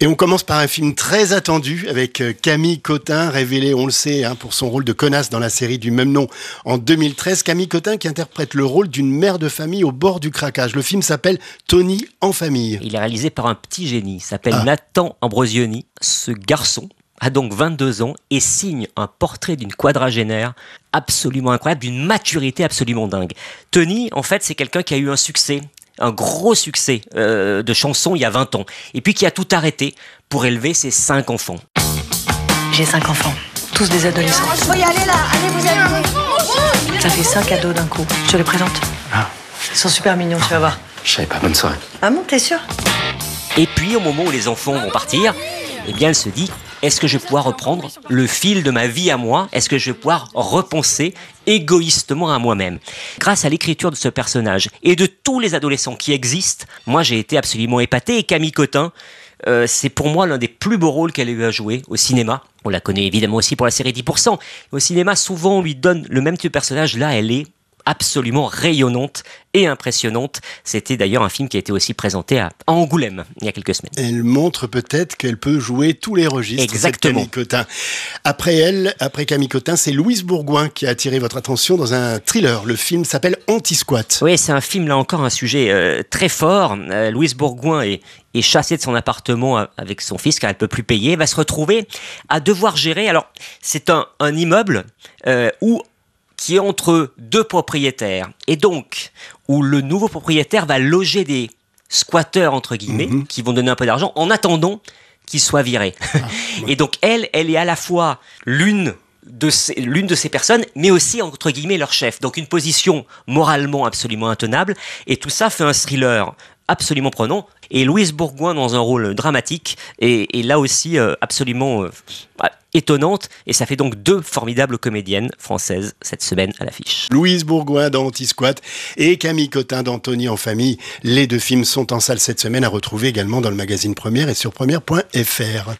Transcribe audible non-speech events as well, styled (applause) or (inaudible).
Et on commence par un film très attendu avec euh, Camille Cotin, révélé, on le sait, hein, pour son rôle de connasse dans la série du même nom en 2013. Camille Cotin qui interprète le rôle d'une mère de famille au bord du craquage. Le film s'appelle Tony en famille. Il est réalisé par un petit génie, s'appelle ah. Nathan Ambrosioni. Ce garçon a donc 22 ans et signe un portrait d'une quadragénaire absolument incroyable, d'une maturité absolument dingue. Tony, en fait, c'est quelqu'un qui a eu un succès un gros succès euh, de chansons il y a 20 ans, et puis qui a tout arrêté pour élever ses cinq enfants. J'ai cinq enfants, tous des adolescents. Je vais y aller là, allez vous allez. Ça fait cinq cadeaux d'un coup. Je te les présente. Ah. Ils sont super mignons, tu vas voir. Je savais pas, bonne soirée. Ah bon, t'es sûr? Et puis au moment où les enfants vont partir, eh bien elle se dit est-ce que je vais pouvoir reprendre le fil de ma vie à moi? Est-ce que je vais pouvoir repenser égoïstement à moi-même? Grâce à l'écriture de ce personnage et de tous les adolescents qui existent, moi j'ai été absolument épaté et Camille Cotin, euh, c'est pour moi l'un des plus beaux rôles qu'elle ait eu à jouer au cinéma. On la connaît évidemment aussi pour la série 10%. Au cinéma, souvent on lui donne le même type de personnage. Là, elle est absolument rayonnante et impressionnante. C'était d'ailleurs un film qui a été aussi présenté à Angoulême il y a quelques semaines. Elle montre peut-être qu'elle peut jouer tous les registres. Exactement. Cotin. Après elle, après Camille Cotin, c'est Louise Bourgoin qui a attiré votre attention dans un thriller. Le film s'appelle Anti-Squat. Oui, c'est un film là encore un sujet euh, très fort. Euh, Louise Bourgoin est, est chassée de son appartement avec son fils car elle peut plus payer. Elle va se retrouver à devoir gérer. Alors, c'est un, un immeuble euh, où qui est entre deux propriétaires, et donc où le nouveau propriétaire va loger des squatteurs, entre guillemets, mhm. qui vont donner un peu d'argent en attendant qu'ils soient virés. Ah, (laughs) et donc elle, elle est à la fois l'une de l'une de ces personnes, mais aussi entre guillemets leur chef. Donc une position moralement absolument intenable. Et tout ça fait un thriller absolument prenant. Et Louise Bourgoin dans un rôle dramatique et, là aussi euh, absolument euh, étonnante. Et ça fait donc deux formidables comédiennes françaises cette semaine à l'affiche. Louise Bourgoin dans Anti-Squat et Camille Cotin d'Anthony en famille. Les deux films sont en salle cette semaine à retrouver également dans le magazine Première et sur première.fr.